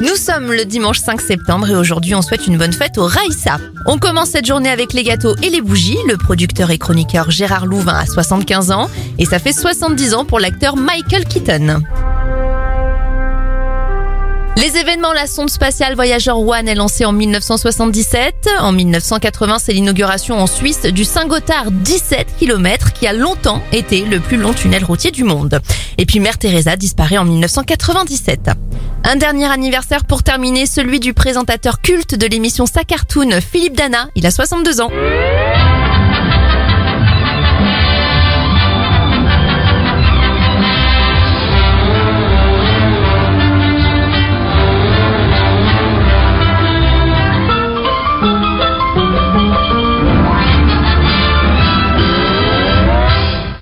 Nous sommes le dimanche 5 septembre et aujourd'hui on souhaite une bonne fête au Raïssa. On commence cette journée avec les gâteaux et les bougies. Le producteur et chroniqueur Gérard Louvain a 75 ans et ça fait 70 ans pour l'acteur Michael Keaton. Les événements, la sonde spatiale Voyager One est lancée en 1977. En 1980, c'est l'inauguration en Suisse du Saint-Gothard 17 km qui a longtemps été le plus long tunnel routier du monde. Et puis Mère Teresa disparaît en 1997. Un dernier anniversaire pour terminer, celui du présentateur culte de l'émission Sa Cartoon, Philippe Dana. Il a 62 ans.